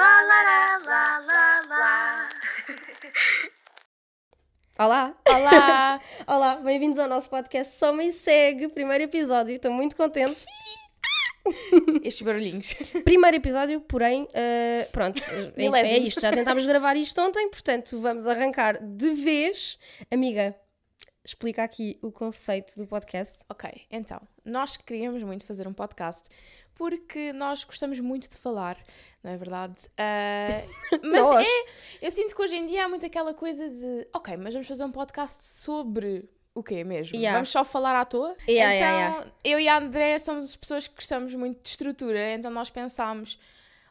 Lá, lá, lá, lá, lá, lá. Olá! Olá! Olá, bem-vindos ao nosso podcast Só Me Segue, primeiro episódio, estou muito contente. Estes barulhinhos. Primeiro episódio, porém, eh, pronto, é, é Milésimo. isto, já tentámos gravar isto ontem, portanto vamos arrancar de vez. Amiga, explica aqui o conceito do podcast. Ok, então, nós queríamos muito fazer um podcast porque nós gostamos muito de falar, não é verdade? Ah, mas Nós. é, eu sinto que hoje em dia há muito aquela coisa de, ok, mas vamos fazer um podcast sobre o quê mesmo? Yeah. Vamos só falar à toa? Yeah, então, yeah, eu e a André somos as pessoas que gostamos muito de estrutura, então nós pensámos,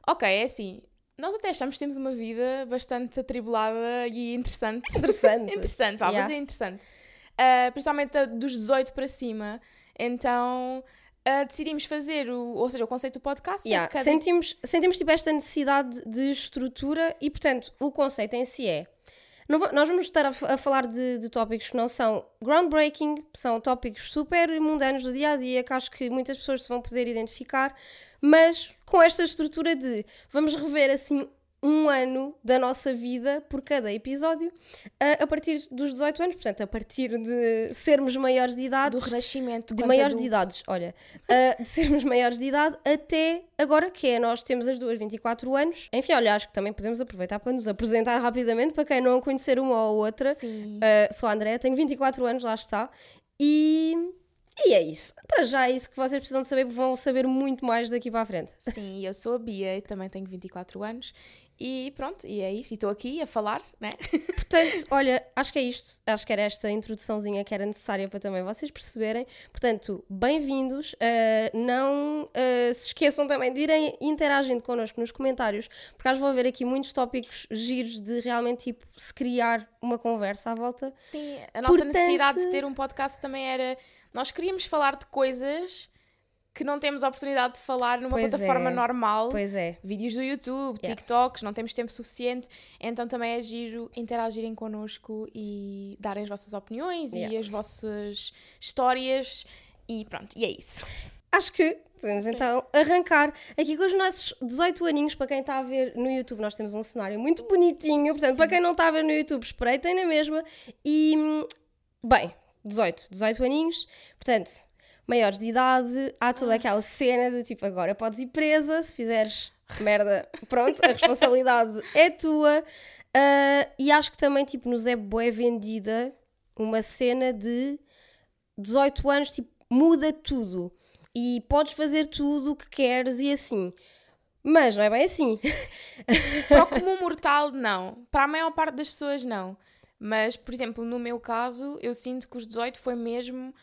ok, é assim, nós até achamos que temos uma vida bastante atribulada e interessante. Interessante. interessante, vá, mas é interessante. Uh, principalmente dos 18 para cima. Então uh, decidimos fazer o, ou seja, o conceito do podcast. é Yeah, cada- sentimos, sentimos tipo esta necessidade de estrutura e, portanto, o conceito em si é. não nós vamos estar a, a falar de, de tópicos que não são groundbreaking, são tópicos super mundanos do dia a dia, que acho que muitas pessoas se vão poder identificar, mas com esta estrutura de vamos rever assim um ano da nossa vida por cada episódio a, partir dos 18 anos, portanto, a partir de sermos maiores de idade do renascimento. de maiores de adulto. idades, olha, de sermos maiores de idade até agora, que é nós temos as duas 24 anos. Enfim, olha, acho que também podemos aproveitar para nos apresentar rapidamente para quem não conhecer uma ou outra. Sim. Uh, sou a Andrea, tenho 24 anos, lá está. E, e é isso. Para já é isso que vocês precisam de saber, vão saber muito mais daqui para a frente. Sim, eu sou a Bia e também tenho 24 anos. E pronto, e é isto. E estou aqui a falar, né? Portanto, olha, acho que é isto. Acho que era esta introduçãozinha que era necessária para também vocês perceberem. Portanto, bem-vindos. Uh, não uh, se esqueçam também de irem interagindo connosco nos comentários, porque acho que vou haver aqui muitos tópicos giros de realmente tipo, se criar uma conversa à volta. Sim, a nossa Portanto- necessidade de ter um podcast também era. Nós queríamos falar de coisas que não temos a oportunidade de falar numa Pois plataforma é. normal. Pois é. vídeos do YouTube, Yeah. TikToks, não temos tempo suficiente, então também é giro interagirem connosco e darem as vossas opiniões Yeah. e as vossas histórias e pronto, e é isso. Acho que podemos então arrancar aqui com os nossos 18 aninhos. Para quem está a ver no YouTube, nós temos um cenário muito bonitinho. Portanto, para quem não está a ver no YouTube, espreitem na mesma. E, hum, bem, 18, 18 aninhos. Portanto, maiores de idade, há toda aquela cena do tipo, agora podes ir presa se fizeres merda. Pronto, a responsabilidade é tua. Ah, e acho que também, tipo, nos é bué vendida uma cena de 18 anos, tipo, muda tudo. E podes fazer tudo o que queres e assim. Mas não é bem assim. Para o comum mortal, não. Para a maior parte das pessoas, não. Mas, por exemplo, no meu caso, eu sinto que os 18 foi mesmo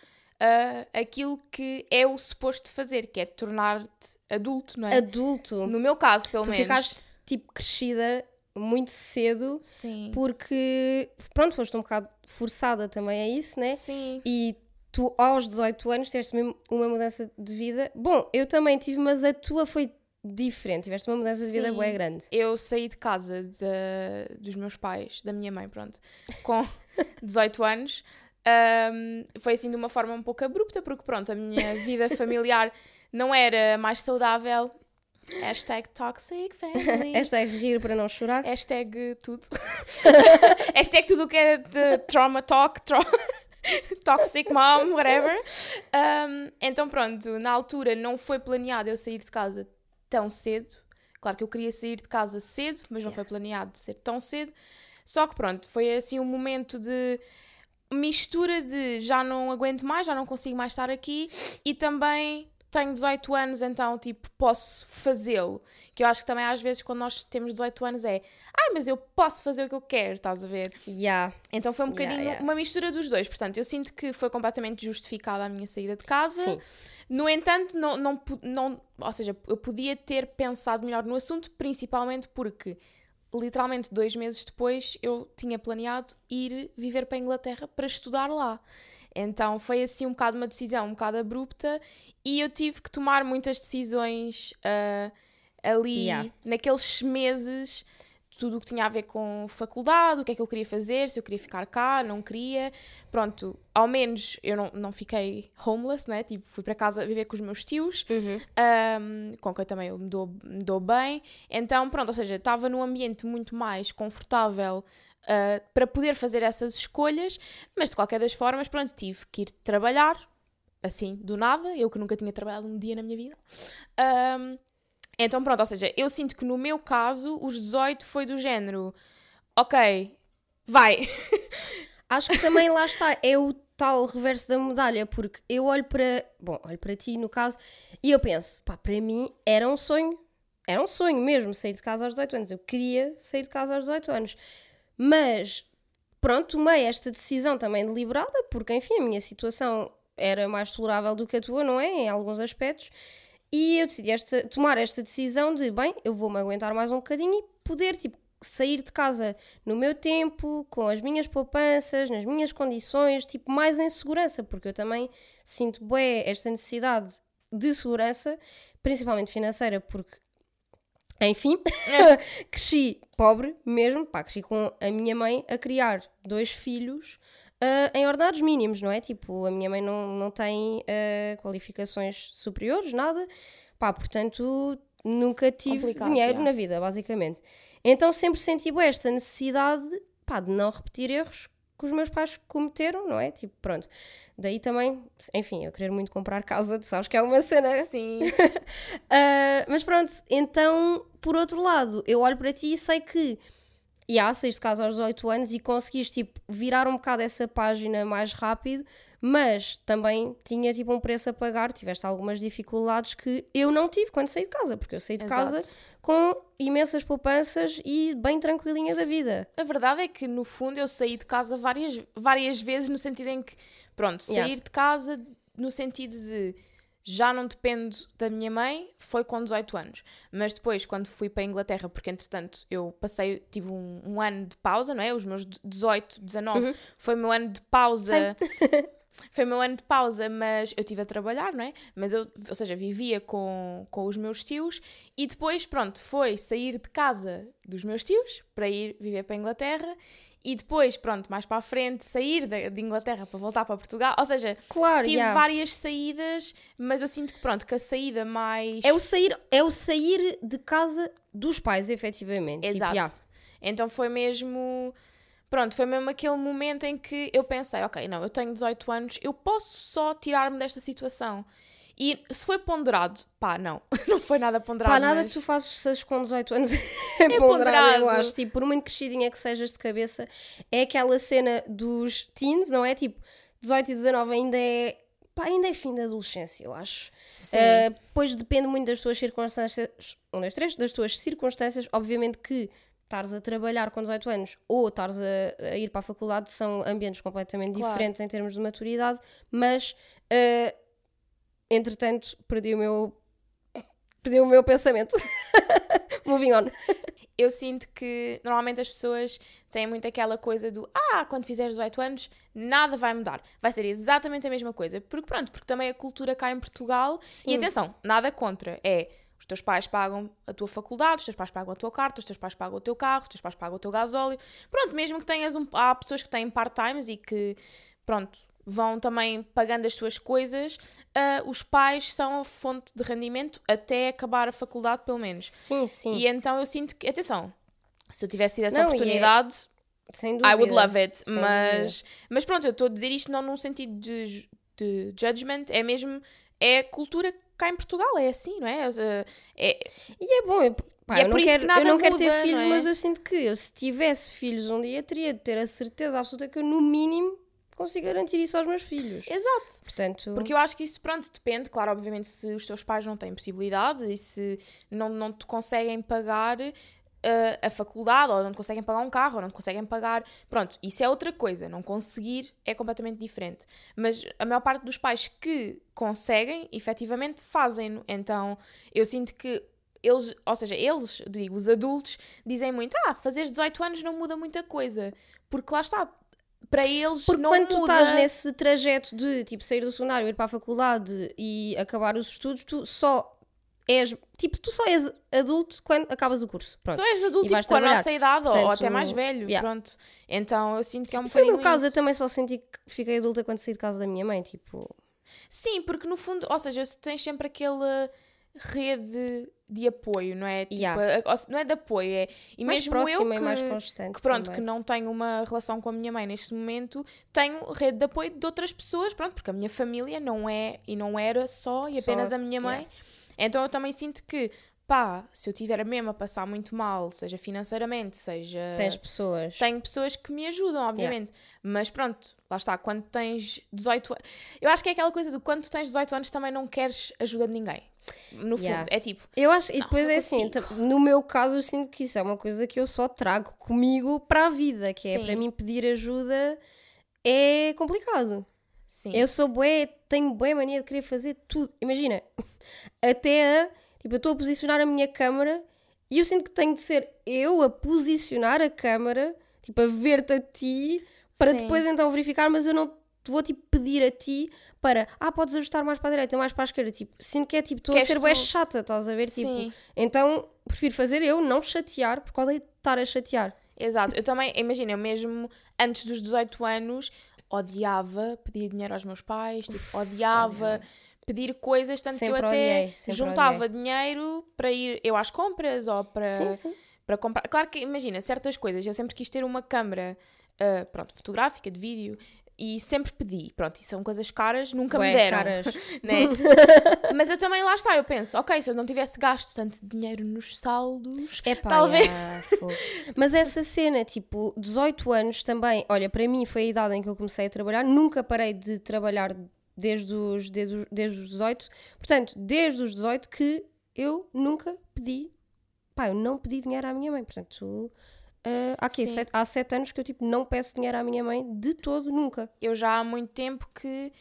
ah, aquilo que é o suposto fazer, que é tornar-te adulto, não é? Adulto. No meu caso, pelo tu menos. ficaste, tipo, crescida muito cedo Sim. porque, pronto, foste um bocado forçada também a isso, né? Sim. E tu, aos 18 anos, tiveste mesmo uma mudança de vida. Bom, eu também tive, mas a tua foi diferente. Tiveste uma mudança de vida Sim. bué grande. Eu saí de casa de- dos meus pais, da minha mãe, pronto, com 18 anos. Ahm, foi assim de uma forma um pouco abrupta, porque pronto, a minha vida familiar não era mais saudável. Hashtag toxic family. É rir para não chorar. Hashtag tudo. Hashtag tudo o que é de trauma talk, tro- toxic mom, whatever. Um, então pronto, na altura não foi planeado eu sair de casa tão cedo. Claro que eu queria sair de casa cedo, mas não foi planeado ser tão cedo. Só que pronto, foi assim um momento de mistura de já não aguento mais, já não consigo mais estar aqui e também tenho 18 anos, então tipo posso fazê-lo. Que eu acho que também às vezes quando nós temos 18 anos é ai, mas eu posso fazer o que eu quero, estás a ver? Yeah. Então foi um Yeah, bocadinho yeah. uma mistura dos dois. Portanto, eu sinto que foi completamente justificada a minha saída de casa. Sim. No entanto, não, não, não, ou seja, eu podia ter pensado melhor no assunto, principalmente porque literalmente dois meses depois eu tinha planeado ir viver para a Inglaterra para estudar lá. Então foi assim um bocado uma decisão um bocado abrupta e eu tive que tomar muitas decisões ah, ali Yeah. naqueles meses tudo o que tinha a ver com faculdade, o que é que eu queria fazer, se eu queria ficar cá, não queria. Pronto, ao menos eu não, não fiquei homeless, né? Tipo, fui para casa viver com os meus tios, um, com quem também eu me dou, me dou bem. Então, pronto, ou seja, estava num ambiente muito mais confortável uh, para poder fazer essas escolhas, mas de qualquer das formas, pronto, tive que ir trabalhar, assim, do nada, eu que nunca tinha trabalhado um dia na minha vida. Um, então, pronto, ou seja, eu sinto que no meu caso, os 18 foi do género, ok, vai. Acho que também lá está, é o tal reverso da medalha, porque eu olho para, bom, olho para ti no caso, e eu penso, pá, para mim era um sonho, era um sonho mesmo sair de casa aos 18 anos, eu queria sair de casa aos 18 anos, mas pronto, tomei esta decisão também deliberada, porque enfim, a minha situação era mais tolerável do que a tua, não é? Em alguns aspectos. E eu decidi esta, tomar esta decisão de, bem, eu vou-me aguentar mais um bocadinho e poder, tipo, sair de casa no meu tempo, com as minhas poupanças, nas minhas condições, tipo, mais em segurança, porque eu também sinto bem esta necessidade de segurança, principalmente financeira, porque, enfim, cresci pobre mesmo, pá, cresci com a minha mãe a criar dois filhos Uh, em ordenados mínimos, não é? Tipo, a minha mãe não, não tem uh, qualificações superiores, nada. Pá, portanto, nunca tive Complicado, dinheiro na vida, basicamente. Então sempre senti esta necessidade pá, de não repetir erros que os meus pais cometeram, não é? Tipo, pronto. Daí também, enfim, eu querer muito comprar casa, tu sabes que é uma cena. Sim. Uh, mas pronto, então, por outro lado, eu olho para ti e sei que e há, saíste de casa aos 18 anos e conseguiste tipo, virar um bocado essa página mais rápido, mas também tinha tipo um preço a pagar, tiveste algumas dificuldades que eu não tive quando saí de casa, porque eu saí de casa Exato. com imensas poupanças e bem tranquilinha da vida. A verdade é que, no fundo, eu saí de casa várias, várias vezes, no sentido em que, pronto, sair Yeah. de casa no sentido de já não dependo da minha mãe, foi com 18 anos. Mas depois, quando fui para a Inglaterra, porque entretanto eu passei, tive um, um ano de pausa, não é? Os meus 18, 19, foi o meu ano de pausa. Foi o meu ano de pausa, mas eu estive a trabalhar, não é? Mas eu, ou seja, vivia com, com os meus tios e depois, pronto, foi sair de casa dos meus tios para ir viver para a Inglaterra e depois, pronto, mais para a frente, sair da- de, Inglaterra para voltar para Portugal. Ou seja, Claro, tive yeah. várias saídas, mas eu sinto que, pronto, que a saída mais. É o sair, é o sair de casa dos pais, efetivamente. Tipo, Exato. yeah. Então foi mesmo. Pronto, foi mesmo aquele momento em que eu pensei, ok, não, eu tenho 18 anos, eu posso só tirar-me desta situação. E se foi ponderado, pá, não, não foi nada ponderado. Pá, nada mas... que tu faças com 18 anos é, ponderado, ponderado. eu acho. Tipo, por muito crescidinha que sejas de cabeça, é aquela cena dos teens, não é? Tipo, 18 e 19 ainda é. Pá, ainda é fim da adolescência, eu acho. Sim. Uh, pois depende muito das tuas circunstâncias. Um, dois, três, das tuas circunstâncias. Obviamente que estares a trabalhar com 18 anos ou estares a, a ir para a faculdade são ambientes completamente Claro. diferentes em termos de maturidade, mas uh, entretanto perdi o meu perdi o meu pensamento. Moving on. eu sinto que normalmente as pessoas têm muito aquela coisa do ah, quando fizeres 18 anos, nada vai mudar. Vai ser exatamente a mesma coisa. Porque pronto, porque também a cultura cá em Portugal. Sim. E atenção, nada contra. É os teus pais pagam a tua faculdade, os teus pais pagam a tua carta, os teus pais pagam o teu carro, os teus pais pagam o teu gasóleo. Pronto, mesmo que tenhas um. Há pessoas que têm part-times e que, pronto, vão também pagando as suas coisas. ah, os pais são a fonte de rendimento até acabar a faculdade, pelo menos. Sim, sim. E então eu sinto que, atenção, se eu tivesse tido essa Não, é- oportunidade, Sem dúvida. I would love it. Sem Mas, mas pronto, eu estou a dizer isto não num sentido de, de judgment, é mesmo. É a cultura cá em Portugal, é assim, não é? É- E é bom, eu, pá, E é eu por isso quero, que nada eu não quero ter muda, filhos, não é? mas eu sinto que eu, se tivesse filhos um dia, teria de ter a certeza absoluta que eu, no mínimo, consigo garantir isso aos meus filhos. exato. Portanto, Porque eu acho que isso, pronto, depende, claro, obviamente, se os teus pais não têm possibilidade e se não, não te conseguem pagar eh, a faculdade, ou não te conseguem pagar um carro, ou não te conseguem pagar. Pronto, isso é outra coisa. Não conseguir é completamente diferente. Mas a maior parte dos pais que conseguem, efetivamente, fazem-no. Então eu sinto que. Eles, ou seja, eles, digo, os adultos, dizem muito: ah, fazer 18 anos não muda muita coisa. Porque lá está, para eles porque não quando tu muda. estás nesse trajeto de tipo sair do secundário, ir para a faculdade e acabar os estudos, tu só és, tipo, tu só és adulto quando acabas o curso. Pronto. Só és adulto tipo, com a nossa idade ou- ou Portanto, até mais velho, yeah. pronto. Então eu sinto que é um Foi o meu caso, eu isso. também só senti que fiquei adulta quando saí de casa da minha mãe, tipo... Sim, porque no fundo, ou seja, tens sempre aquela rede de apoio, não é? Tipo, Yeah. a- a- não é de apoio, é. E mais mesmo próxima eu que, mais constante que pronto, também. que não tenho uma relação com a minha mãe neste momento, tenho rede de apoio de outras pessoas, pronto, porque a minha família não é e não era só e Só, apenas a minha mãe. yeah. Então eu também sinto que, pá, se eu tiver mesmo a passar muito mal, seja financeiramente, seja. Tens pessoas. Tenho pessoas que me ajudam, obviamente. Mas pronto, lá está. Quando tens 18 anos. Eu acho que é aquela coisa do quando tu tens 18 anos também não queres ajuda de ninguém. No fundo. Yeah. É tipo. Eu acho, e depois não é assim, no meu caso eu sinto que isso é uma coisa que eu só trago comigo para a vida, que é Sim. para mim pedir ajuda é complicado. Sim. Eu sou bué, tenho bué mania de querer fazer tudo. Imagina, até a, tipo, eu estou a posicionar a minha câmara e eu sinto que tenho de ser eu a posicionar a câmara, tipo, a ver-te a ti, para Sim. depois então verificar, mas eu não te vou, tipo, pedir a ti para, ah, podes ajustar mais para a direita, mais para a esquerda, tipo, sinto que é, tipo, estou a ser tu- chata, estás a ver, tipo, Sim. então prefiro fazer eu, não chatear, porque odeio estar a chatear. Exato. Eu também, imagina, eu mesmo antes dos 18 anos odiava pedir dinheiro aos meus pais, tipo, odiava pedir coisas, tanto que Sempre eu até odiei, juntava dinheiro para ir eu às compras ou para, Sim, sim. para comprar. Claro que, imagina, certas coisas, eu sempre quis ter uma câmara, ah, pronto, fotográfica, de vídeo, e sempre pedi. Pronto, e são coisas caras, nunca Bué me deram. caras. né? Mas eu também, lá está, eu penso, ok, se eu não tivesse gasto tanto dinheiro nos saldos, Epá, Talvez. fogo. Mas essa cena, tipo, 18 anos também, olha, para mim foi a idade em que eu comecei a trabalhar, nunca parei de trabalhar desde os, desde os, desde os 18, portanto, desde os 18 que eu nunca pedi, pá, eu não pedi dinheiro à minha mãe, portanto, ah, há, quê? Sete, há 7 anos que eu, tipo, não peço dinheiro à minha mãe de todo, nunca. eu já há muito tempo que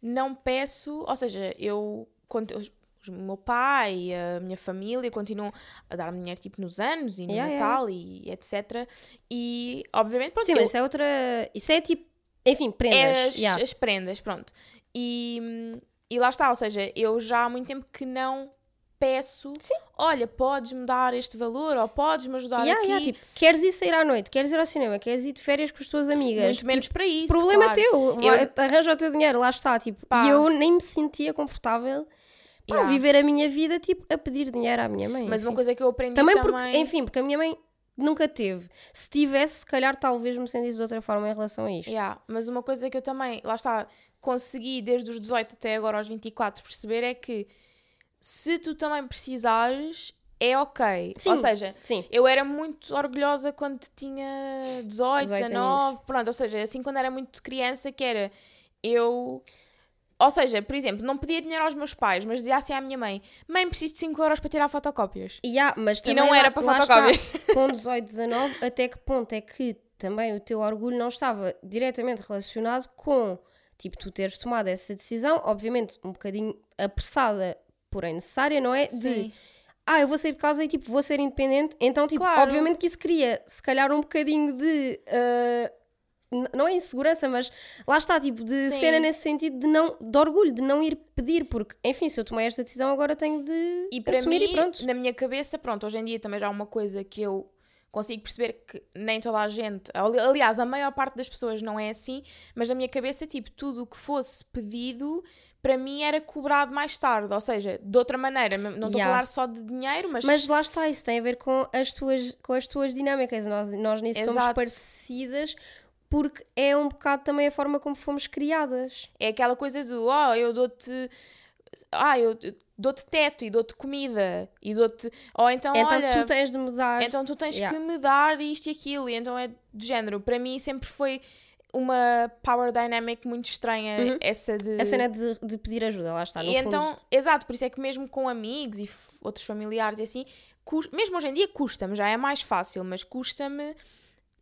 não peço, ou seja, eu quando os- o meu pai e a minha família continuam a dar-me dinheiro tipo nos anos e no Yeah, Natal e etc. E obviamente pronto, Sim, eu- mas isso é outra, isso é tipo, enfim, prendas. é as, yeah. as prendas, pronto. E, e lá está, ou seja, eu já há muito tempo que não peço, olha, podes-me dar este valor ou podes-me ajudar Yeah, aqui. yeah, tipo, queres ir sair à noite, queres ir ao cinema, queres ir de férias com as tuas amigas. muito menos para isso. Problema claro. teu, vai- arranja o teu dinheiro, lá está, tipo, Pá. e eu nem me sentia confortável pá, a Yeah. viver a minha vida, tipo, a pedir dinheiro à minha mãe. Mas uma enfim. coisa que eu aprendi também, também... porque, enfim, porque a minha mãe nunca teve. Se tivesse, se calhar talvez me sentisse de outra forma em relação a isto. Yeah, mas uma coisa que eu também, lá está, consegui desde os 18 até agora aos 24 perceber é que se tu também precisares, é ok. Sim. Ou seja, Sim. eu era muito orgulhosa quando tinha 18, 18 19, pronto, ou seja, assim quando era muito criança que era eu. Ou seja, por exemplo, não pedia dinheiro aos meus pais, mas dizia assim à minha mãe: Mãe, preciso de 5 euros para tirar fotocópias. E, há, mas E não era lá- para lá fotocópias. está, Com 18, 19, até que ponto é que também o teu orgulho não estava diretamente relacionado com, tipo, tu teres tomado essa decisão, obviamente um bocadinho apressada, porém necessária, não é? De, Sim. ah, eu vou sair de casa e, tipo, vou ser independente. Então, tipo, Claro. obviamente que isso cria, se calhar, um bocadinho de... n- não é insegurança, mas lá está, tipo, de Sim. cena nesse sentido de, não, de orgulho, de não ir pedir, porque, enfim, se eu tomei esta decisão, agora tenho de E para assumir mim, e pronto. na minha cabeça, pronto, hoje em dia também já há uma coisa que eu consigo perceber que nem toda a gente, ali- aliás, a maior parte das pessoas não é assim, mas na minha cabeça, tipo, tudo o que fosse pedido, para mim era cobrado mais tarde, ou seja, de outra maneira, não estou a Yeah. falar só de dinheiro, mas, Mas lá está, isso tem a ver com as tuas, com as tuas dinâmicas. Nós, nós nisso somos Exato. parecidas porque é um bocado também a forma como fomos criadas. é aquela coisa do, oh, eu dou-te, ah, eu dou-te teto e dou-te comida e dou-te, ou então, então olha, tu tens de mudar. Então tu tens Yeah. que me dar isto e aquilo, e então é do género. Para mim sempre foi uma power dynamic muito estranha, essa de. Uhum. a cena de, de pedir ajuda, lá está. No e fundo. então, exato, por isso é que mesmo com amigos e outros familiares e assim, mesmo hoje em dia custa-me, já é mais fácil, mas custa-me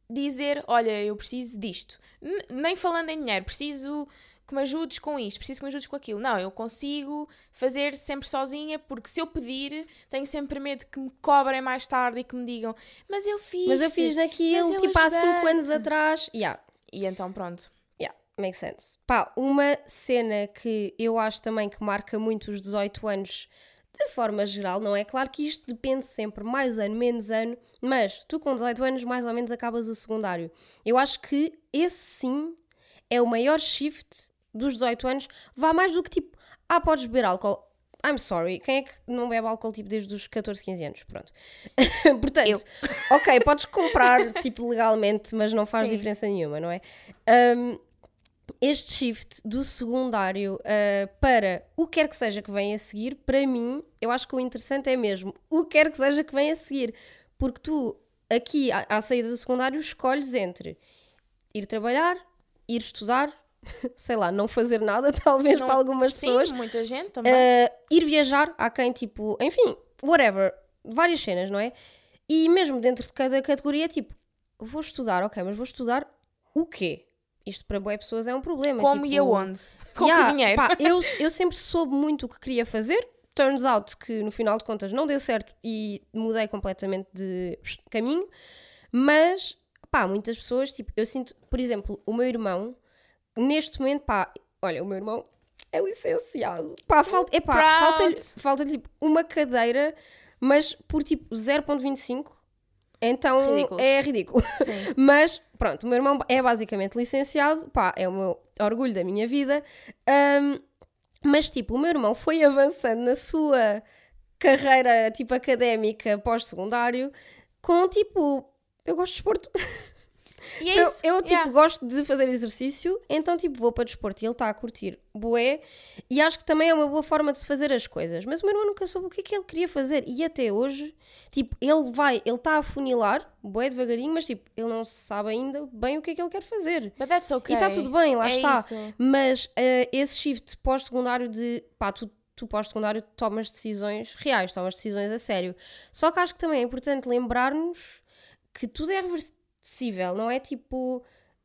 dizer: olha, eu preciso disto. N- nem falando em dinheiro, preciso que me ajudes com isto, preciso que me ajudes com aquilo. Não, eu consigo fazer sempre sozinha, porque se eu pedir, tenho sempre medo que me cobrem mais tarde e que me digam: mas eu fiz. Mas eu fiz eu tipo, há 5 ajudei-te." anos atrás. Yeah, E então pronto. yeah, makes sense. Pá, uma cena que eu acho também que marca muito os 18 anos de forma geral, não é? Claro que isto depende sempre, mais ano, menos ano, mas tu com 18 anos mais ou menos acabas o secundário. Eu acho que esse sim é o maior shift dos 18 anos. Vá mais do que tipo, ah, podes beber álcool. I'm sorry, quem é que não bebe álcool tipo desde os 14, 15 anos? Pronto. Portanto, Eu. ok, podes comprar tipo legalmente, mas não faz Sim. diferença nenhuma, não é? Um, este shift do secundário uh, para o que quer que seja que venha a seguir, para mim, eu acho que o interessante é mesmo o que quer que seja que venha a seguir. Porque tu, aqui, à, à saída do secundário, escolhes entre ir trabalhar, ir estudar, sei lá, não fazer nada, talvez Não- para algumas sim, pessoas, muita gente também. Uh, ir viajar, há quem tipo, enfim, whatever, várias cenas, não é? E mesmo dentro de cada categoria, tipo, vou estudar, ok, mas vou estudar o quê? Isto para boas pessoas é um problema. Como tipo, e aonde? Com Yeah, que dinheiro? pá, eu, eu sempre soube muito o que queria fazer. Turns out que no final de contas não deu certo e mudei completamente de caminho. Mas, pá, muitas pessoas, tipo, eu sinto, por exemplo, o meu irmão, neste momento, pá, olha, o meu irmão é licenciado. Pá, falta, epá, falta-lhe falta tipo uma cadeira, mas por tipo 0.25. Então Ridículos. é ridículo. Sim. Mas, pronto, o meu irmão é basicamente licenciado, pá, é o meu orgulho da minha vida. Ahm, mas, tipo, o meu irmão foi avançando na sua carreira, tipo, académica pós-secundário, com, tipo, eu gosto de desporto. E é Eu, isso. eu, tipo, yeah. gosto de fazer exercício, então, tipo, vou para desporto e ele está a curtir bué, e acho que também é uma boa forma de se fazer as coisas. Mas o meu irmão nunca soube o que é que ele queria fazer, e até hoje, tipo, ele vai, ele está a funilar, bué devagarinho, mas, tipo, ele não sabe ainda bem o que é que ele quer fazer. But that's okay. E está tudo bem, lá é está. Isso. Mas eh, esse shift pós-secundário de pá, tu, tu pós-secundário tomas decisões reais, tomas decisões a sério. Só que acho que também é importante lembrar-nos que tudo é reversível, não é tipo.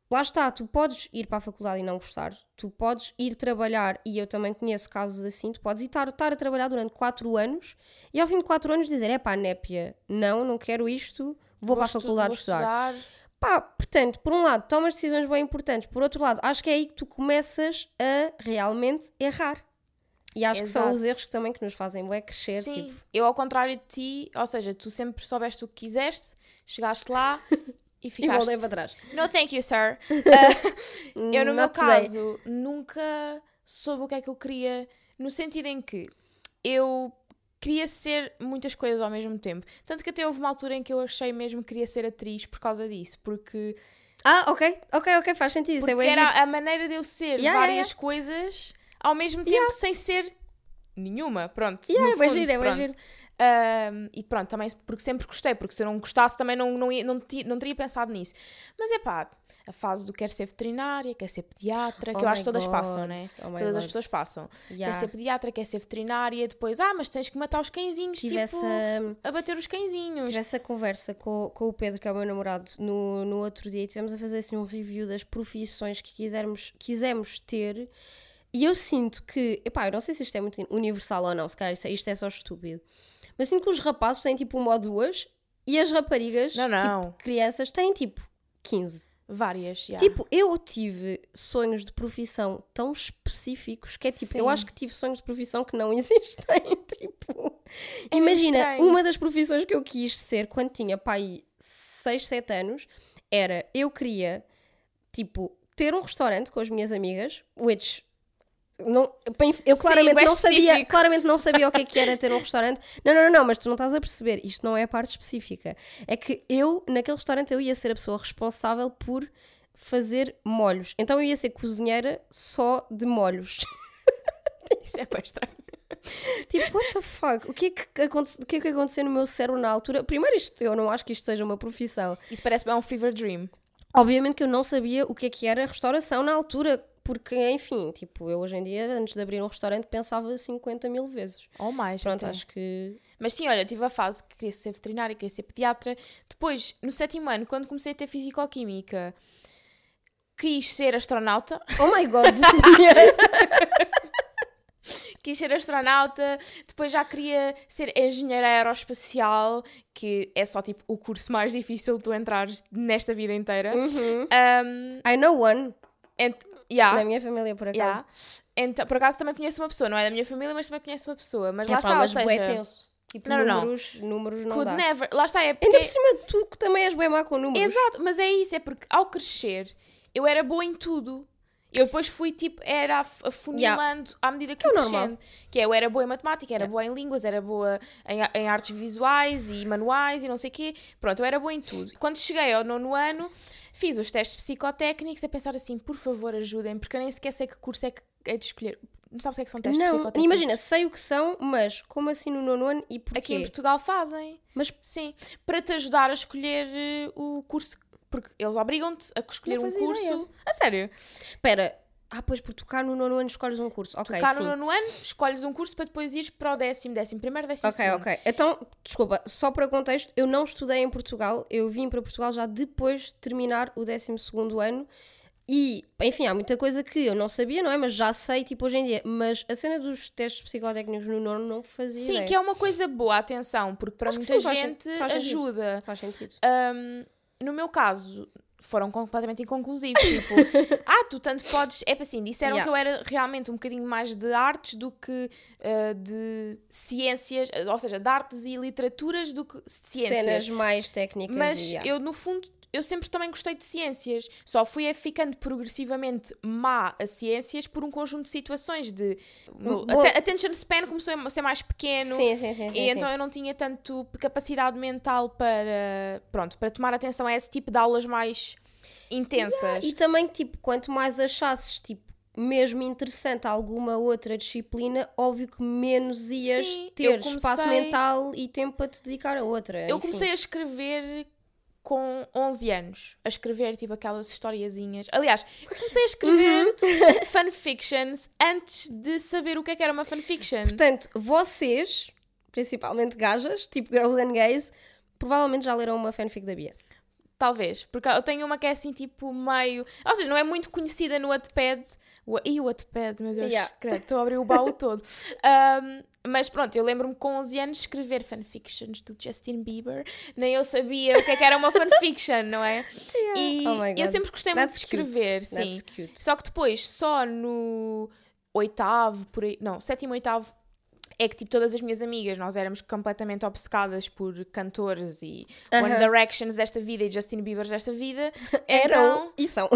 Lá está, tu podes ir para a faculdade e não gostar, tu podes ir trabalhar, e eu também conheço casos assim, tu podes ir estar, estar a trabalhar durante 4 anos e ao fim de 4 anos dizer: é pá, népia, não, não quero isto, vou, para a faculdade vou estudar. Pá, portanto, por um lado, tomas decisões bem importantes, por outro lado, acho que é aí que tu começas a realmente errar. E acho que são os Exato. erros que também que nos fazem bué crescer. Sim, Tipo, eu ao contrário de ti, ou seja, tu sempre soubeste o que quiseste, chegaste lá e e ficaste. voltei para trás. No, thank you, sir. Uh, eu, no meu caso, nunca soube o que é que eu queria, no sentido em que eu queria ser muitas coisas ao mesmo tempo. Tanto que até houve uma altura em que eu achei mesmo que queria ser atriz por causa disso, porque, Ah, ok, ok, ok, faz sentido. É porque era giro. a maneira de eu ser Yeah, várias yeah, coisas ao mesmo tempo sem ser nenhuma. Pronto. Yeah, no é fundo, giro, é bué pronto. giro. Um, e pronto, também porque sempre gostei, porque se eu não gostasse também não, não, ia- não, não teria pensado nisso. Mas é pá, a fase do quer ser veterinária, quer ser pediatra, que Oh eu acho que todas passam, né? oh todas as God. pessoas passam. Yeah. Quer ser pediatra, quer ser veterinária, depois, ah, mas tens que matar os cãezinhos, Tive tipo, essa, a bater os cãezinhos. tive essa conversa com, com o Pedro, que é o meu namorado, no, no outro dia e tivemos a fazer assim um review das profissões que quisermos, quisemos ter. E eu sinto que, epá, eu não sei se isto é muito universal ou não, se calhar isto é, isto é só estúpido, mas sinto que os rapazes têm tipo uma ou duas e as raparigas, Não, não. tipo crianças, têm tipo 15. Várias, já. Tipo, eu tive sonhos de profissão tão específicos que é tipo, eu Sim. acho que tive sonhos de profissão que não existem. tipo, É imagina, estranho. uma das profissões que eu quis ser quando tinha pai 6, 7 anos era eu queria, tipo, ter um restaurante com as minhas amigas, which. Não, eu Sim, claramente bem não sabia claramente não sabia o que é que era ter um restaurante não, não, não, não, mas tu não estás a perceber isto não é a parte específica é que eu, naquele restaurante eu ia ser a pessoa responsável por fazer molhos, então eu ia ser cozinheira só de molhos Isso é bem estranho. Tipo, what the fuck? O que, é que aconte- o que é que aconteceu no meu cérebro na altura? Primeiro, isto, eu não acho que isto seja uma profissão. Isso parece bem um fever dream. Obviamente que eu não sabia o que é que era restauração na altura, porque, enfim, tipo, eu hoje em dia, antes de abrir um restaurante, pensava 50 mil vezes. Ou mais. Pronto, até. acho que. Mas sim, olha, eu tive a fase que queria ser veterinária, queria ser pediatra. Depois, no sétimo ano, quando comecei a ter fisicoquímica, quis ser astronauta. Oh my god! Quis ser astronauta. Depois já queria ser engenheira aeroespacial, que é só tipo o curso mais difícil de tu entrares nesta vida inteira. Uhum. Um, I know one. ent- Yeah. Na minha família, por acaso. Yeah. Então, por acaso também conheço uma pessoa, não é da minha família, mas também conheço uma pessoa. Mas lá Epá, está, mas ou seja, tenso. Tipo, Não, não, não. números, números não could dá. never. Lá está, é Ainda porque. por cima, tu que também és bem má com números. Exato, mas é isso, é porque ao crescer eu era boa em tudo. Eu depois fui tipo, era af- afunilando à medida que é normal. crescendo. Que é, eu era boa em matemática, era boa em línguas, era boa em, em artes visuais e manuais e não sei o quê. Pronto, eu era boa em tudo. Quando cheguei ao nono ano, fiz os testes psicotécnicos a pensar assim, por favor ajudem, porque eu nem sequer sei que curso é que é de escolher. Não sabes o que é que são testes Não, psicotécnicos? imagina, sei o que são, mas como assim no nono ano e porquê? Aqui em Portugal fazem. Mas Sim, para te ajudar a escolher eh, o curso, porque eles obrigam-te a escolher um curso. ideia. A sério? espera, ah, pois por tocar no nono ano escolhes um curso. Ok, Cá sim. no nono ano, escolhes um curso para depois ires para o décimo, décimo primeiro, décimo Ok, segundo. ok. Então, desculpa, só para contexto, eu não estudei em Portugal, eu vim para Portugal já depois de terminar o 12 ano e, enfim, há muita coisa que eu não sabia, não é? Mas já sei, tipo, hoje em dia. Mas a cena dos testes psicotécnicos no nono não fazia Sim, ideia. que é uma coisa boa, atenção, porque para Acho muita sim, faz gente faz sentido. ajuda. Faz sentido. Ahm, no meu caso, foram completamente inconclusivos. Tipo, ah, tu tanto podes. É para assim, disseram Yeah. que eu era realmente um bocadinho mais de artes do que ah, de ciências, ou seja, de artes e literaturas do que de ciências. Cenas mais técnicas. Mas e, yeah. eu, no fundo, eu sempre também gostei de ciências. Só fui é ficando progressivamente má a ciências por um conjunto de situações de... Bom- Atten- attention span começou a ser mais pequeno. Sim, sim, sim. E então eu não tinha tanto capacidade mental para, pronto, para tomar atenção a esse tipo de aulas mais intensas. E também, tipo, quanto mais achasses, tipo, mesmo interessante alguma outra disciplina, óbvio que menos ias Sim, ter comecei- espaço mental e tempo para te dedicar a outra. Eu enfim. comecei a escrever com 11 anos, a escrever tipo aquelas historiazinhas. Aliás, eu comecei a escrever Uhum. fanfictions antes de saber o que é que era uma fanfiction. Portanto, vocês, principalmente gajas, tipo Girls and Gays, provavelmente já leram uma fanfic da Bia. Talvez, porque eu tenho uma que é assim tipo meio. Ou seja, não é muito conhecida no Wattpad. Ih, o Wattpad, meu Deus, Yeah. credo, estou a abrir o baú todo. Ahm, mas pronto, eu lembro-me com 11 anos de escrever fanfictions do Justin Bieber. Nem eu sabia o que é que era uma fanfiction, não é? E Oh eu sempre gostei muito de That's cute. escrever, That's sim. cute. Só que depois, só no oitavo, por aí, não, sétimo, oitavo, é que tipo todas as minhas amigas, nós éramos completamente obcecadas por cantores e One Aham. Directions desta vida e Justin Bieber desta vida. Eram Então, e são.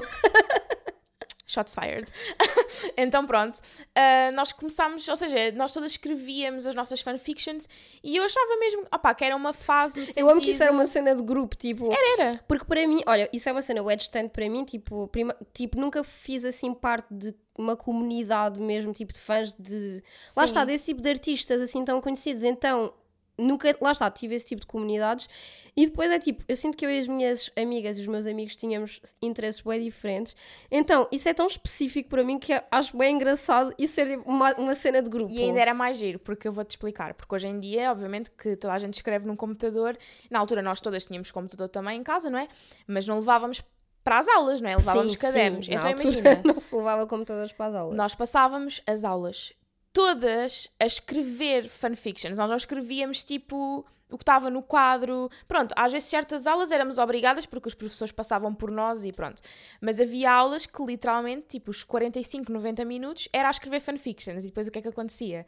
Shots fired. então pronto, ah, nós começámos, ou seja, nós todas escrevíamos as nossas fanfictions e eu achava mesmo, opá, que era uma fase no sentido... Eu amo que isso era uma cena de grupo, tipo. Era. Porque para mim, olha, isso é uma cena web distante para mim, tipo, prima- tipo, nunca fiz assim parte de uma comunidade mesmo, tipo, de fãs de. Lá Sim. está, desse tipo de artistas assim tão conhecidos. Então, nunca, lá está, tive esse tipo de comunidades. E depois é tipo, eu sinto que eu e as minhas amigas e os meus amigos tínhamos interesses bem diferentes. Então, isso é tão específico para mim que acho bem engraçado isso ser tipo, uma, uma cena de grupo. E ainda era mais giro, porque eu vou-te explicar. Porque hoje em dia, obviamente, que toda a gente escreve num computador. Na altura, nós todas tínhamos computador também em casa, não é? Mas não levávamos para as aulas, não é? Levávamos Sim, cadernos. sim, então, imagina, Não se levava computadores para as aulas. nós passávamos as aulas todas a escrever fanfictions. Nós não escrevíamos tipo o que estava no quadro. Pronto, às vezes certas aulas éramos obrigadas porque os professores passavam por nós e pronto. Mas havia aulas que literalmente, tipo, os 45, 90 minutos era a escrever fanfictions. E depois o que é que acontecia?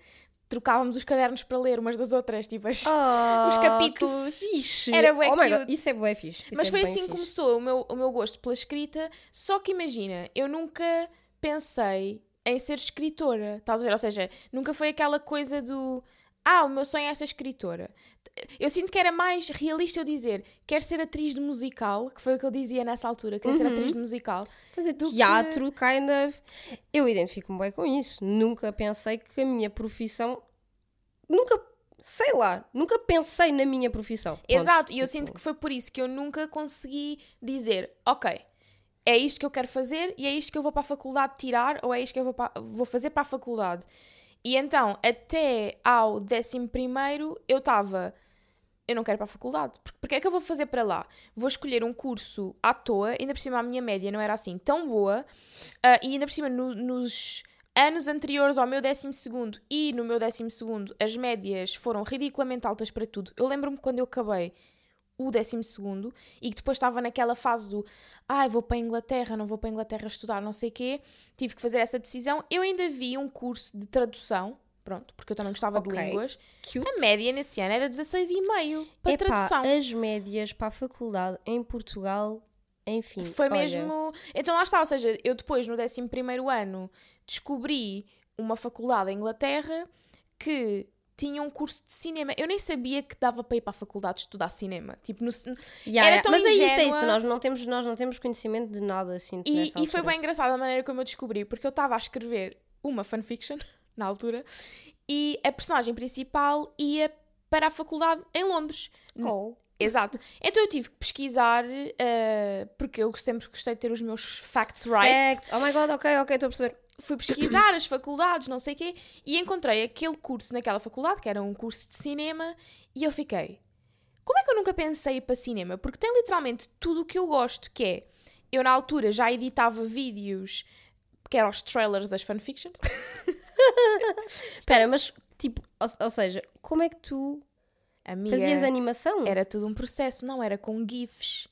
Trocávamos os cadernos para ler umas das outras, tipo, as... Ah, os capítulos. que fixe. Era bué oh God. Isso é bué fixe. isso Mas é foi assim que começou o meu, o meu gosto pela escrita. Só que imagina, eu nunca pensei em ser escritora, estás a ver? Ou seja, nunca foi aquela coisa do ah, o meu sonho é ser escritora. Eu sinto que era mais realista eu dizer quero ser atriz de musical, que foi o que eu dizia nessa altura, quero ser Uhum. atriz de musical. Fazer do que- teatro, kind of. Eu identifico-me bem com isso. Nunca pensei que a minha profissão. Nunca. Sei lá. Nunca pensei na minha profissão. Exato, e eu Tipo, sinto que foi por isso que eu nunca consegui dizer, ok, é isto que eu quero fazer e é isto que eu vou para a faculdade tirar ou é isto que eu vou, pa- vou fazer para a faculdade. E então, até ao décimo primeiro, eu estava, eu não quero ir para a faculdade, porque, é que eu vou fazer para lá? Vou escolher um curso à toa, ainda por cima a minha média não era assim tão boa, ah, e ainda por cima no- nos anos anteriores ao meu décimo segundo e no meu décimo segundo as médias foram ridiculamente altas para tudo. Eu lembro-me quando eu acabei o décimo segundo e que depois estava naquela fase do ai, vou para a Inglaterra, não vou para a Inglaterra estudar, não sei o quê, tive que fazer essa decisão. Eu ainda vi um curso de tradução, pronto, porque eu também gostava Ok. de línguas. Cute. A média nesse ano era 16,5 para Epá, tradução. as médias para a faculdade em Portugal, enfim. Foi olha, mesmo. Então lá está, ou seja, eu depois no 11 ano descobri uma faculdade em Inglaterra que tinha um curso de cinema. Eu nem sabia que dava para ir para a faculdade estudar cinema. Tipo, no, Yeah, era tão Mas é isso, é isso. ingênua. Nós não temos, nós não temos conhecimento de nada assim. E, e foi bem engraçado a maneira como eu descobri, porque eu estava a escrever uma fanfiction na altura e a personagem principal ia para a faculdade em Londres. Oh. Exato. Então eu tive que pesquisar, eh, porque eu sempre gostei de ter os meus facts right. Facts. Oh my god, ok, ok, estou a perceber. Fui pesquisar as faculdades, não sei o quê, e encontrei aquele curso naquela faculdade, que era um curso de cinema, e eu fiquei, como é que eu nunca pensei para cinema? Porque tem literalmente tudo o que eu gosto, que é, eu na altura já editava vídeos, que eram os trailers das fanfictions, Espera, mas tipo, ou, ou seja, como é que tu Amiga, fazias animação? era tudo um processo, não, era com GIFs.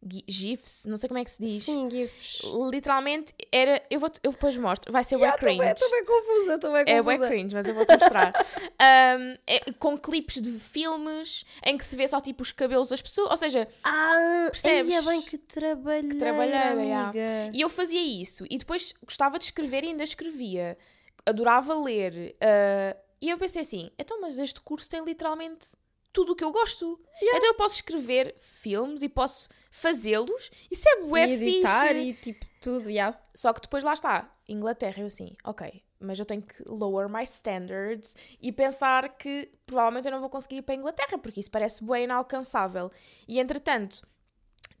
Gi- GIFs? Não sei como é que se diz. Sim, GIFs. Literalmente era. Eu, vou, eu depois mostro. Vai ser yeah, Estou cringe. bem, estou bem confusa, estou bem É confusa. bem cringe, mas eu vou-te mostrar. Um, é com clipes de filmes em que se vê só tipo os cabelos das pessoas. Ou seja, Ah, Percebes? Aí é bem que trabalheira, trabalheira, yeah. amiga. e eu fazia isso. E depois gostava de escrever e ainda escrevia. Adorava ler. uh, e eu pensei assim: então, mas este curso tem literalmente tudo o que eu gosto. Então eu posso escrever filmes e posso fazê-los. Isso é bué E editar fixe. e tipo tudo, yeah. Só que depois lá está, Inglaterra, eu assim, ok, mas eu tenho que lower my standards e pensar que provavelmente eu não vou conseguir ir para a Inglaterra, porque isso parece bem inalcançável. E entretanto,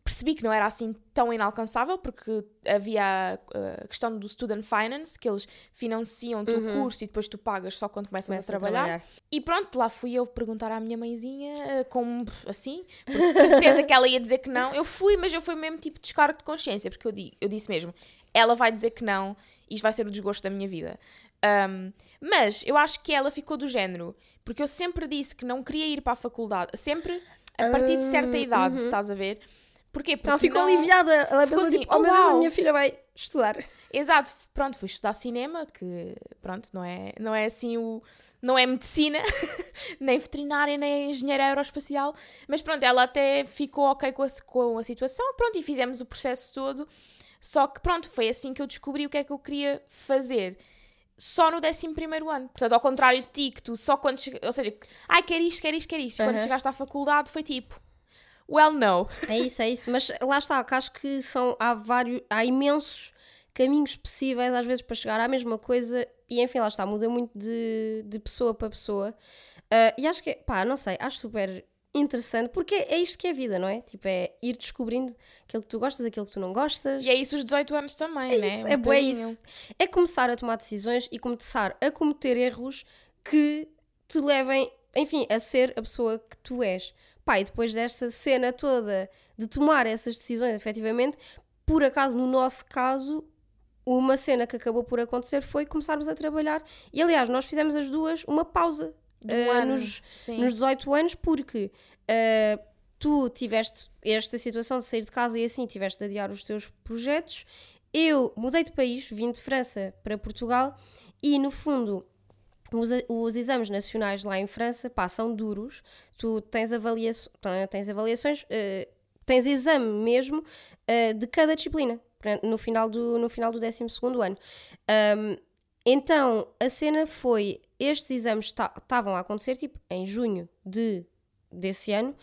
percebi que não era assim tão inalcançável, porque havia a, a questão do student finance, que eles financiam o teu curso e depois tu pagas só quando começas Começa a trabalhar. trabalhar. E pronto, lá fui eu perguntar à minha mãezinha, eh, como assim, porque de certeza que ela ia dizer que não. Eu fui, mas eu fui mesmo tipo descargo de consciência, porque eu, di, eu disse mesmo, ela vai dizer que não, e isto vai ser o desgosto da minha vida. Um, mas eu acho que ela ficou do género, porque eu sempre disse que não queria ir para a faculdade, sempre a partir de certa idade, estás a ver? Porquê? Porque ela ficou não- aliviada. Ela Ficou pensou assim, tipo, oh oh, meu Deus, a minha filha vai estudar. Exato, pronto, fui estudar cinema, que pronto, não é, não é assim o. Não é medicina, nem veterinária, nem engenheira aeroespacial, mas pronto, ela até ficou ok com a, com a situação, pronto, e fizemos o processo todo. Só que pronto, foi assim que eu descobri o que é que eu queria fazer. Só no 11 ano. Portanto, ao contrário de ti, que tu só quando. Ou seja, ai, quer isto, quer isto, quer isto. Quando chegaste à faculdade foi tipo. Well, no. É isso, é isso. Mas lá está, que acho que são, há vários, há imensos caminhos possíveis às vezes para chegar à mesma coisa e enfim, lá está, muda muito de, de pessoa para pessoa. Ah, e acho que, pá, não sei, acho super interessante porque é isto que é a vida, não é? Tipo, é ir descobrindo aquilo que tu gostas, aquilo que tu não gostas. E é isso os 18 anos também, É né? isso, Um é bocadinho. isso. É começar a tomar decisões e começar a cometer erros que te levem, enfim, a ser a pessoa que tu és. Pá, e depois desta cena toda de tomar essas decisões, efetivamente, por acaso, no nosso caso, uma cena que acabou por acontecer foi começarmos a trabalhar. E aliás, nós fizemos as duas uma pausa Do eh, ano, nos, sim. nos 18 anos, porque eh, tu tiveste esta situação de sair de casa e assim tiveste de adiar os teus projetos. Eu mudei de país, vim de França para Portugal e, no fundo, os, os exames nacionais lá em França pá, são duros. Tu tens, avalia tens avaliações, eh, tens exame mesmo eh, de cada disciplina no final do, no final do 12 ano. Um, então, a cena foi: estes exames estavam a acontecer tipo em junho de, desse ano.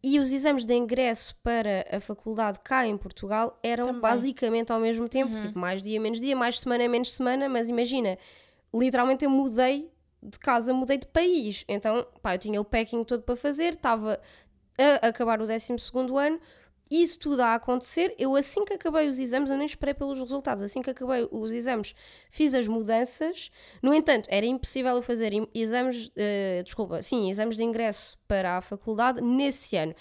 E os exames de ingresso para a faculdade cá em Portugal eram Também. basicamente ao mesmo tempo, tipo mais dia, menos dia, mais semana, menos semana, mas imagina, literalmente eu mudei de casa, mudei de país. Então, pá, eu tinha o packing todo para fazer, estava a acabar o 12 ano, isso tudo a acontecer. Eu, assim que acabei os exames, eu nem esperei pelos resultados. Assim que acabei os exames, fiz as mudanças. No entanto, era impossível eu fazer exames, eh, desculpa, sim, exames de ingresso para a faculdade nesse ano.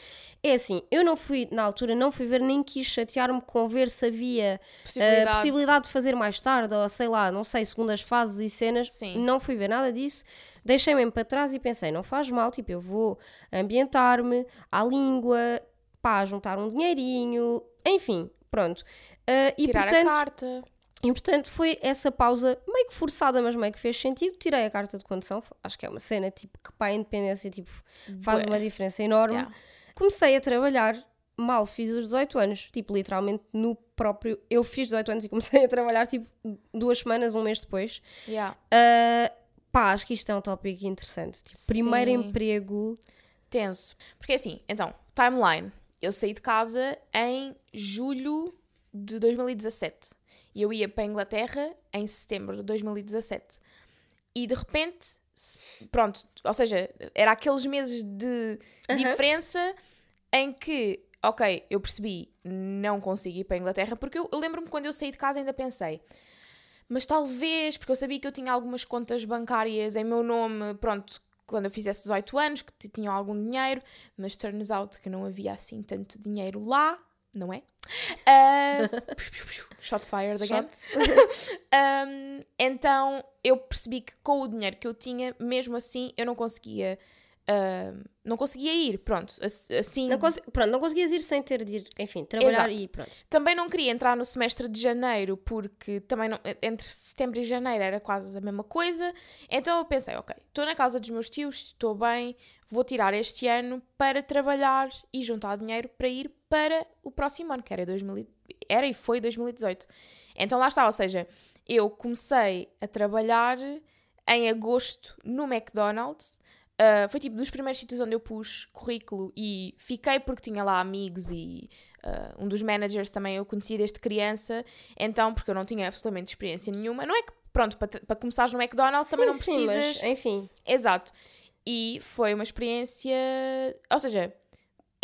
É assim, eu não fui, na altura, não fui ver, nem quis chatear-me com ver se havia Possibilidade. a possibilidade de fazer mais tarde, ou sei lá, não sei, segundas fases e cenas. Sim. Não fui ver nada disso. deixei mesmo para trás e pensei, não faz mal, tipo, eu vou ambientar-me à língua, pá, juntar um dinheirinho, enfim, pronto. Uh, e Tirar portanto, a carta. e portanto foi essa pausa meio que forçada, mas meio que fez sentido. Tirei a carta de condução, acho que é uma cena tipo que para a independência tipo, faz Bué. uma diferença enorme. Yeah. Comecei a trabalhar, mal fiz os 18 anos, tipo literalmente no próprio. Eu fiz 18 anos e comecei a trabalhar tipo duas semanas, um mês depois. Yeah. Uh, pá, acho que isto é um tópico interessante. Tipo, primeiro emprego. Tenso. Porque assim, então, timeline. Eu saí de casa em julho de 2017 e eu ia para a Inglaterra em setembro de 2017. E de repente, pronto, ou seja, era aqueles meses de diferença em que, ok, eu percebi, não consigo ir para a Inglaterra, porque eu, eu lembro-me quando eu saí de casa ainda pensei, mas talvez, porque eu sabia que eu tinha algumas contas bancárias em meu nome, pronto, quando eu fizesse 18 anos, que tinham algum dinheiro, mas turns out que não havia assim tanto dinheiro lá, não é? Ah, shots fired again. Um, então eu percebi que com o dinheiro que eu tinha, mesmo assim, eu não conseguia. Não conseguia ir, pronto. ass- Assim, Não pronto, não conseguias ir sem ter de ir, enfim, trabalhar Exato. e pronto. também não queria entrar no semestre de janeiro, porque também não- entre setembro e janeiro era quase a mesma coisa. Então eu pensei, ok, estou na casa dos meus tios, estou bem, vou tirar este ano para trabalhar e juntar dinheiro para ir para o próximo ano, que era, 2000, e- era e foi 2018. Então lá está, ou seja, eu comecei a trabalhar em agosto no McDonald's. Uh, foi tipo dos primeiros sítios onde eu pus currículo e fiquei porque tinha lá amigos e uh, um dos managers também eu conhecia desde criança, então porque eu não tinha absolutamente experiência nenhuma. Não é que, pronto, para, para começares no McDonald's também Sim, não sim, precisas. mas, enfim, Exato. E foi uma experiência, ou seja,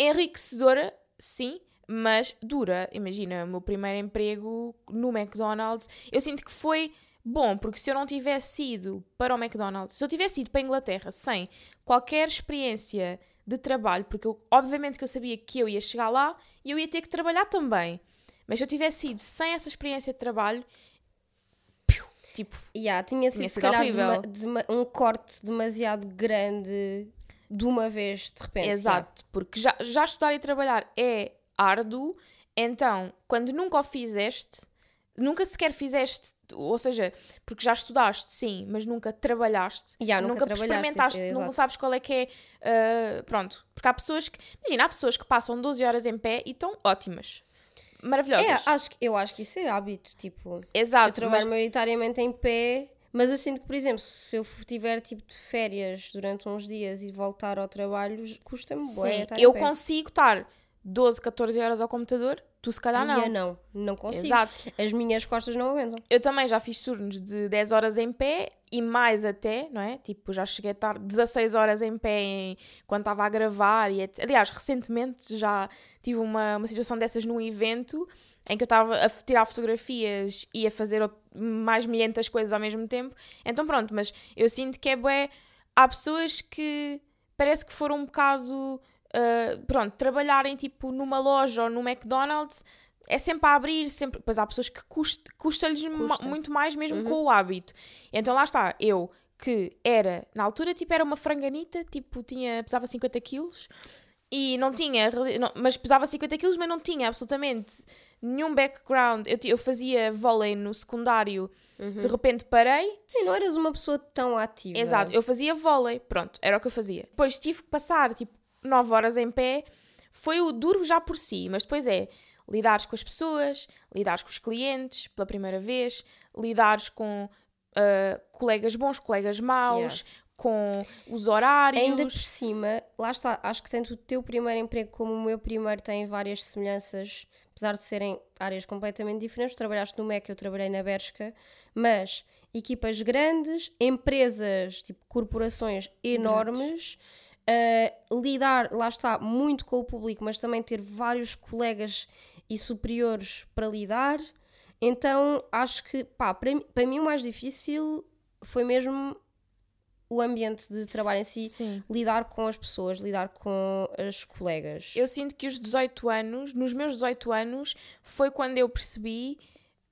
enriquecedora, sim, mas dura. Imagina, o meu primeiro emprego no McDonald's. Eu sinto que foi bom, porque se eu não tivesse ido para o McDonald's, se eu tivesse ido para a Inglaterra sem qualquer experiência de trabalho, porque eu, obviamente que eu sabia que eu ia chegar lá e eu ia ter que trabalhar também. Mas se eu tivesse ido sem essa experiência de trabalho, piu, tipo, yeah, tinha sido se calhar um corte demasiado grande de uma vez, de repente. Exato, porque já, já estudar e trabalhar é árduo, então quando nunca o fizeste, nunca sequer fizeste, ou seja, porque já estudaste, sim, mas nunca trabalhaste, Yeah, nunca trabalhaste, experimentaste, isso é, não sabes qual é que é, ah, pronto, porque há pessoas que, imagina, há pessoas que passam 12 horas em pé e estão ótimas, maravilhosas. É, acho, eu acho que isso é hábito, tipo, eu Exato, trabalho mas maioritariamente em pé, mas eu sinto que, por exemplo, se eu tiver tipo de férias durante uns dias e voltar ao trabalho, custa-me bué sim, eu consigo estar 12, 14 horas ao computador, tu se calhar não. não, não consigo. Exato. As minhas costas não aguentam. Eu também já fiz turnos de 10 horas em pé e mais até, não é? Tipo, já cheguei a estar 16 horas em pé em- quando estava a gravar. E etc. Aliás, recentemente já tive uma, uma situação dessas num evento em que eu estava a tirar fotografias e a fazer mais milhentas coisas ao mesmo tempo. Então pronto, mas eu sinto que é bué... Há pessoas que parece que foram um bocado... ah, pronto, trabalharem tipo numa loja ou no McDonald's é sempre a abrir, sempre. Pois há pessoas que cust- custa-lhes Custa. muito mais mesmo com o hábito. Então lá está, eu que era, na altura, tipo, era uma franganita, tipo, tinha, pesava 50 quilos e não tinha, não- mas pesava 50 quilos, mas não tinha absolutamente nenhum background. Eu, eu fazia vôlei no secundário, de repente parei, Sim, não eras uma pessoa tão ativa. Exato, eu fazia vôlei, pronto, era o que eu fazia. Depois tive que passar tipo 9 horas em pé, foi o duro já por si, mas depois é lidares com as pessoas, lidares com os clientes pela primeira vez, lidares com ah, colegas bons, colegas maus, com os horários. Ainda por cima, lá está, acho que tanto o teu primeiro emprego como o meu primeiro têm várias semelhanças, apesar de serem áreas completamente diferentes. Tu trabalhaste no MEC, eu trabalhei na Bershka, mas equipas grandes, empresas, tipo corporações enormes, eh, lidar, lá está, muito com o público, mas também ter vários colegas e superiores para lidar. Então acho que, pá, para, mim- para mim o mais difícil foi mesmo o ambiente de trabalho em si, Sim. lidar com as pessoas, lidar com as colegas. Eu sinto que os 18 anos, nos meus 18 anos, foi quando eu percebi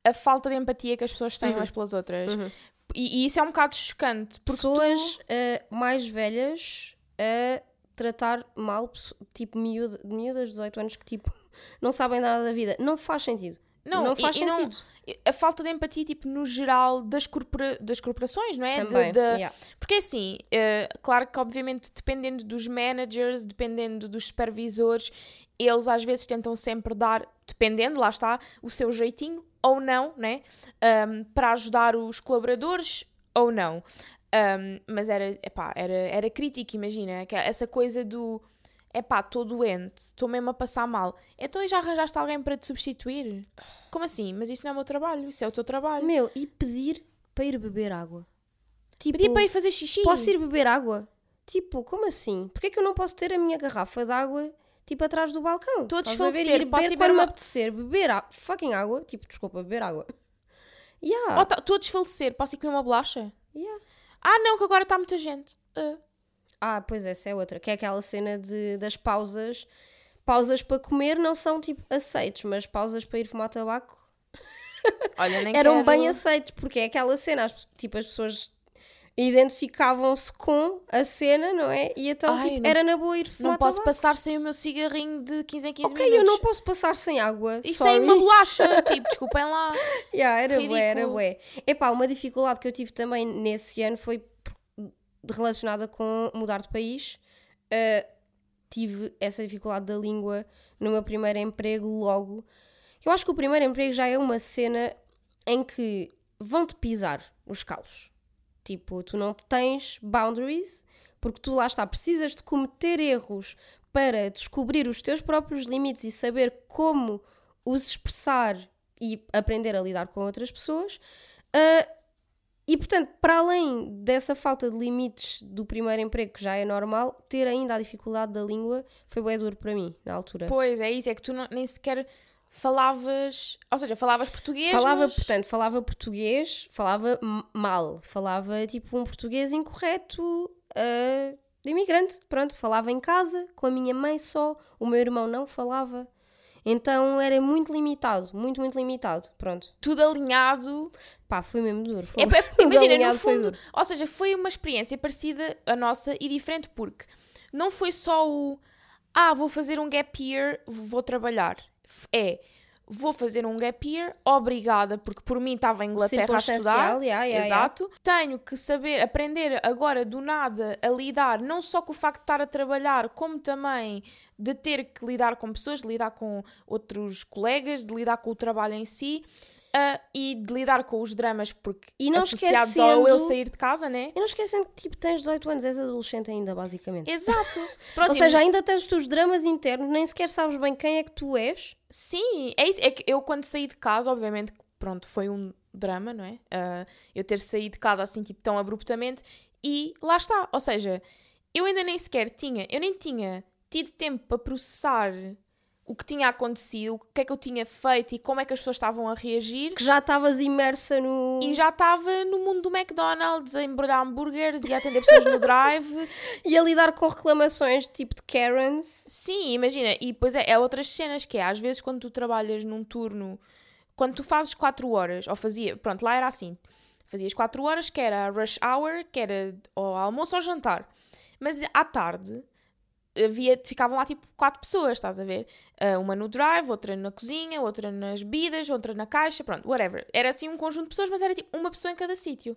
a falta de empatia que as pessoas têm umas pelas outras. E, e isso é um bocado chocante. Pessoas tu- eh, mais velhas a tratar mal, tipo, miúda, miúdas de 18 anos que, tipo, não sabem nada da vida. Não faz sentido. Não, faz e, e não- sentido. a falta de empatia, tipo, no geral das, corpora- das corporações, não é? De- Também. da- yeah. Porque assim, eh, claro que obviamente dependendo dos managers, dependendo dos supervisores, eles às vezes tentam sempre dar, dependendo, lá está, o seu jeitinho ou não, né? Ahm, para ajudar os colaboradores ou não. Ahm, mas era, epá, era, era crítico, imagina, essa coisa do epá, estou doente, estou mesmo a passar mal. Então já arranjaste alguém para te substituir? Como assim? Mas isso não é o meu trabalho, isso é o teu trabalho. Meu, e pedir para ir beber água. Tipo, Pedi para ir fazer xixi. posso ir beber água? Tipo, como assim? Porquê que eu não posso ter a minha garrafa de água, tipo, atrás do balcão? Estou a desfalecer, Ir posso beber quando beber me uma- apetecer, beber a fucking água. Tipo, desculpa, beber água. Yeah, Oh, tá- Estou a desfalecer, posso ir comer uma bolacha? yeah. Ah, não, que agora está muita gente. Ah. Ah, pois essa é outra, que é aquela cena de, das pausas. Pausas para comer não são tipo aceites, mas pausas para ir fumar tabaco Olha, nem eram quero... bem aceites, porque é aquela cena, as, tipo, as pessoas identificavam-se com a cena, não é? E então Ai, tipo, não- era na boa ir fumar Não posso tabaco. passar sem o meu cigarrinho de 15 em 15 Ok, minutos. eu não posso passar sem água. E sorry. sem uma bolacha, tipo, desculpem lá. Yeah, era bué, era Ridículo. bué. Epá, uma dificuldade que eu tive também nesse ano foi relacionada com mudar de país. Uh, tive essa dificuldade da língua no meu primeiro emprego logo. Eu acho que o primeiro emprego já é uma cena em que vão-te pisar os calos. Tipo, tu não tens boundaries, porque tu lá está, precisas de cometer erros para descobrir os teus próprios limites e saber como os expressar e aprender a lidar com outras pessoas. Ah, e portanto, para além dessa falta de limites do primeiro emprego, que já é normal, ter ainda a dificuldade da língua foi bem duro para mim na altura. Pois, é isso, é que tu não- nem sequer falavas... Ou seja, falavas português, Falava, mas... portanto, falava português, falava mal, falava tipo um português incorreto ah, de imigrante. Pronto, falava em casa, com a minha mãe só, o meu irmão não falava. Então era muito limitado, muito, muito limitado. Pronto. Tudo alinhado. Pá, foi mesmo duro. É, Foi. é, Tudo imagina, no fundo... Ou seja, foi uma experiência parecida à nossa e diferente porque não foi só o... Ah, vou fazer um gap year, vou trabalhar. É... Vou fazer um gap year, obrigada, porque por mim estava em Inglaterra a estudar. Yeah, yeah, yeah. Exato. Tenho que saber, aprender agora do nada a lidar, não só com o facto de estar a trabalhar, como também de ter que lidar com pessoas, de lidar com outros colegas, de lidar com o trabalho em si ah, e de lidar com os dramas, porque E não associados ao eu sair de casa, né? E não esquecendo que tipo, tens 18 anos, és adolescente ainda, basicamente. Exato. Pronto, Ou seja, ainda tens os teus dramas internos, nem sequer sabes bem quem é que tu és. Sim, é isso. É que eu quando saí de casa, obviamente, pronto, foi um drama, não é? Ah, eu ter saído de casa assim, tipo, tão abruptamente. E lá está. Ou seja, eu ainda nem sequer tinha, eu nem tinha tido tempo para processar o que tinha acontecido, o que é que eu tinha feito e como é que as pessoas estavam a reagir. Que já estavas imersa no. E já estava no mundo do McDonald's a embrulhar hambúrgueres e a atender pessoas no drive. E a lidar com reclamações tipo de Karens. Sim, imagina, e depois é, é outras cenas que é, às vezes quando tu trabalhas num turno, quando tu fazes 4 horas, ou fazia, pronto, lá era assim, fazias 4 horas, que era rush hour, que era ao almoço ou jantar, mas à tarde havia, ficavam lá tipo 4 pessoas, estás a ver? Ah, uma no drive, outra na cozinha, outra nas bebidas, outra na caixa, pronto, whatever. Era assim um conjunto de pessoas, mas era tipo uma pessoa em cada sítio.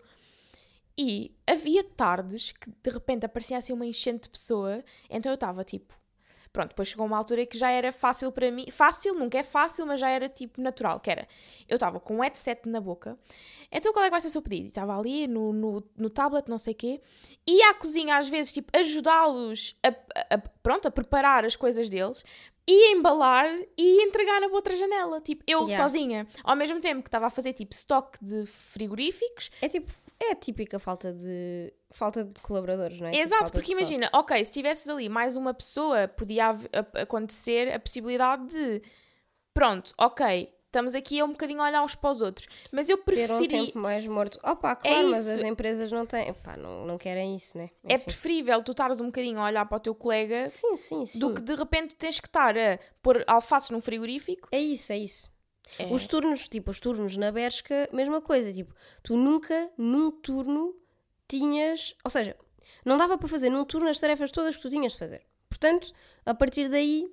E havia tardes que de repente aparecia assim uma enchente de pessoa, então eu estava tipo. Pronto, depois chegou uma altura que já era fácil para mim. Fácil, nunca é fácil, mas já era tipo natural. Que era, eu estava com um headset na boca, então qual é que vai ser o seu pedido? E Estava ali no, no, no tablet, não sei o quê, ia à cozinha às vezes, tipo, ajudá-los a, a- a- pronto, a preparar as coisas deles, ia embalar e entregar na outra janela, tipo, eu Yeah. sozinha. Ao mesmo tempo que estava a fazer tipo estoque de frigoríficos, É tipo. É a típica falta de. falta de colaboradores, não é? Tipo, Exato, porque imagina, ok, se tivesses ali mais uma pessoa, podia acontecer a possibilidade de pronto, ok, estamos aqui a um bocadinho a olhar uns para os outros, mas eu Ter um preferi. tempo mais morto. Opa, claro, mas isso. as empresas não têm. Pá, não, não querem isso, né? É Enfim. preferível tu estares um bocadinho a olhar para o teu colega Sim, sim, sim. do que de repente tens que estar a pôr alfaces num frigorífico É isso, é isso. É. Os turnos, tipo, os turnos na Bershka, mesma coisa. Tipo, tu nunca, num turno, tinhas. Ou seja, não dava para fazer num turno as tarefas todas que tu tinhas de fazer. Portanto, a partir daí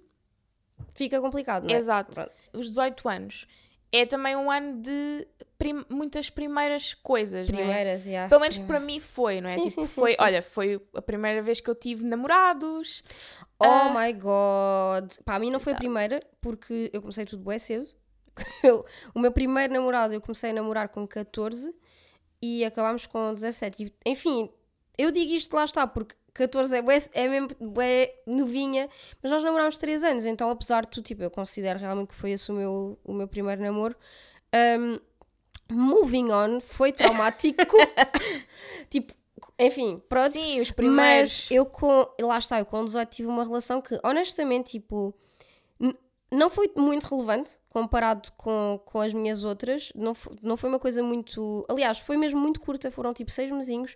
fica complicado, não é? Exato. Pronto. Os 18 anos é também um ano de prim- muitas primeiras coisas, não é? Primeiras. Pelo menos para mim foi, não é? Sim, tipo, sim, foi, sim. olha, foi a primeira vez que eu tive namorados. Oh Ah, my god! Pá, a mim não foi a Exato. primeira, porque eu comecei tudo bem cedo. Eu- o meu primeiro namorado eu comecei a namorar com 14 e acabámos com 17. E, enfim, eu digo isto lá está, porque 14 é, é mesmo bué novinha, mas nós namorámos 3 anos, então apesar de tudo, tipo, eu considero realmente que foi esse o meu, o meu primeiro namoro. Um, moving on, foi traumático. tipo, enfim, pronto. Sim, os primeiros. Mas eu com. Lá está, eu com 18 tive uma relação que, honestamente, tipo. Não foi muito relevante comparado com, com as minhas outras. Não, fo- não foi uma coisa muito. Aliás, foi mesmo muito curta, foram tipo seis mesinhos,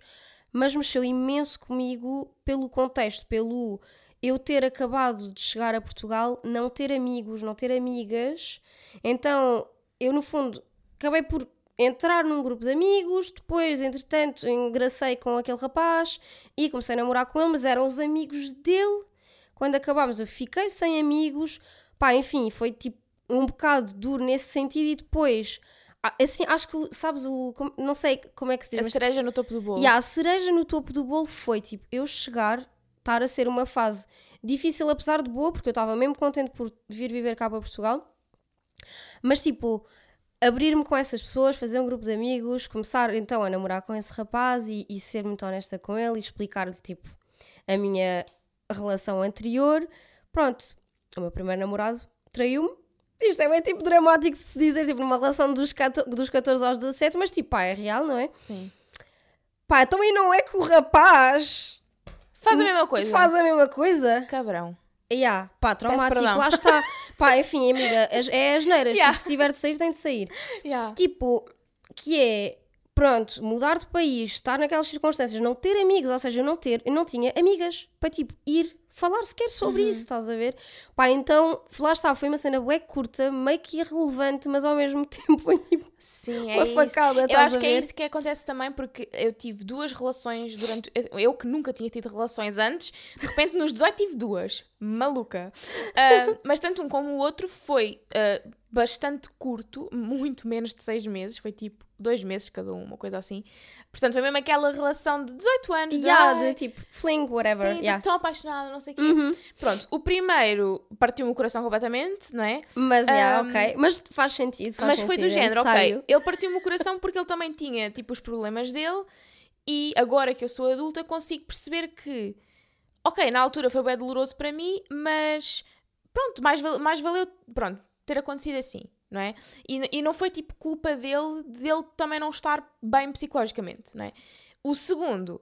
mas mexeu imenso comigo pelo contexto, pelo eu ter acabado de chegar a Portugal, não ter amigos, não ter amigas. Então, eu no fundo acabei por entrar num grupo de amigos, depois, entretanto, engracei com aquele rapaz e comecei a namorar com ele, mas eram os amigos dele. Quando acabámos, eu fiquei sem amigos. Pá, enfim, foi tipo um bocado duro nesse sentido e depois. Assim, acho que, sabes, o. Não sei como é que se diz, A mas cereja no topo do bolo. e a cereja no topo do bolo foi tipo eu chegar, estar a ser uma fase difícil, apesar de boa, porque eu estava mesmo contente por vir viver cá para Portugal, mas tipo abrir-me com essas pessoas, fazer um grupo de amigos, começar então a namorar com esse rapaz e, e ser muito honesta com ele e explicar-lhe tipo a minha relação anterior. Pronto, o meu primeiro namorado traiu-me. Isto é bem tipo dramático de se dizer, tipo, numa relação dos 14, dos 14 aos 17, mas tipo, pá, é real, não é? Sim. Pá, também não é que o rapaz Faz a mesma coisa. faz a mesma coisa. Cabrão. Yeah, pá, traumático, lá está. pá, enfim, amiga, as- é as neiras. Yeah. Tipo, se tiver de sair, tem de sair. Yeah. Tipo, que é, pronto, mudar de país, estar naquelas circunstâncias, não ter amigos, ou seja, eu não ter, eu não tinha amigas para tipo ir falar sequer sobre Uhum. isso, estás a ver? Pá, então, lá está, foi uma cena bué curta, meio que irrelevante, mas ao mesmo tempo foi tipo Sim, é uma isso. facada, Eu acho que é isso que acontece também porque eu tive duas relações durante. Eu que nunca tinha tido relações antes, de repente nos 18 tive duas. Maluca. Ah, mas tanto um como o outro foi ah, bastante curto, muito menos de seis meses, foi tipo dois meses cada um, uma coisa assim. Portanto, foi mesmo aquela relação de 18 anos, de, Yeah, ai, de tipo, fling, whatever. sim, yeah. tão apaixonada, não sei o quê. Uhum. Pronto, o primeiro partiu-me o coração completamente, não é? Mas, yeah, Um, ok. Mas faz sentido, faz Mas foi sentido, do é género, ok. Ele partiu-me o coração porque ele também tinha, tipo, os problemas dele e agora que eu sou adulta consigo perceber que, ok, na altura foi bem doloroso para mim, mas pronto, mais, mais valeu, pronto, ter acontecido assim, não é? E, e não foi, tipo, culpa dele, dele também não estar bem psicologicamente, não é? O segundo...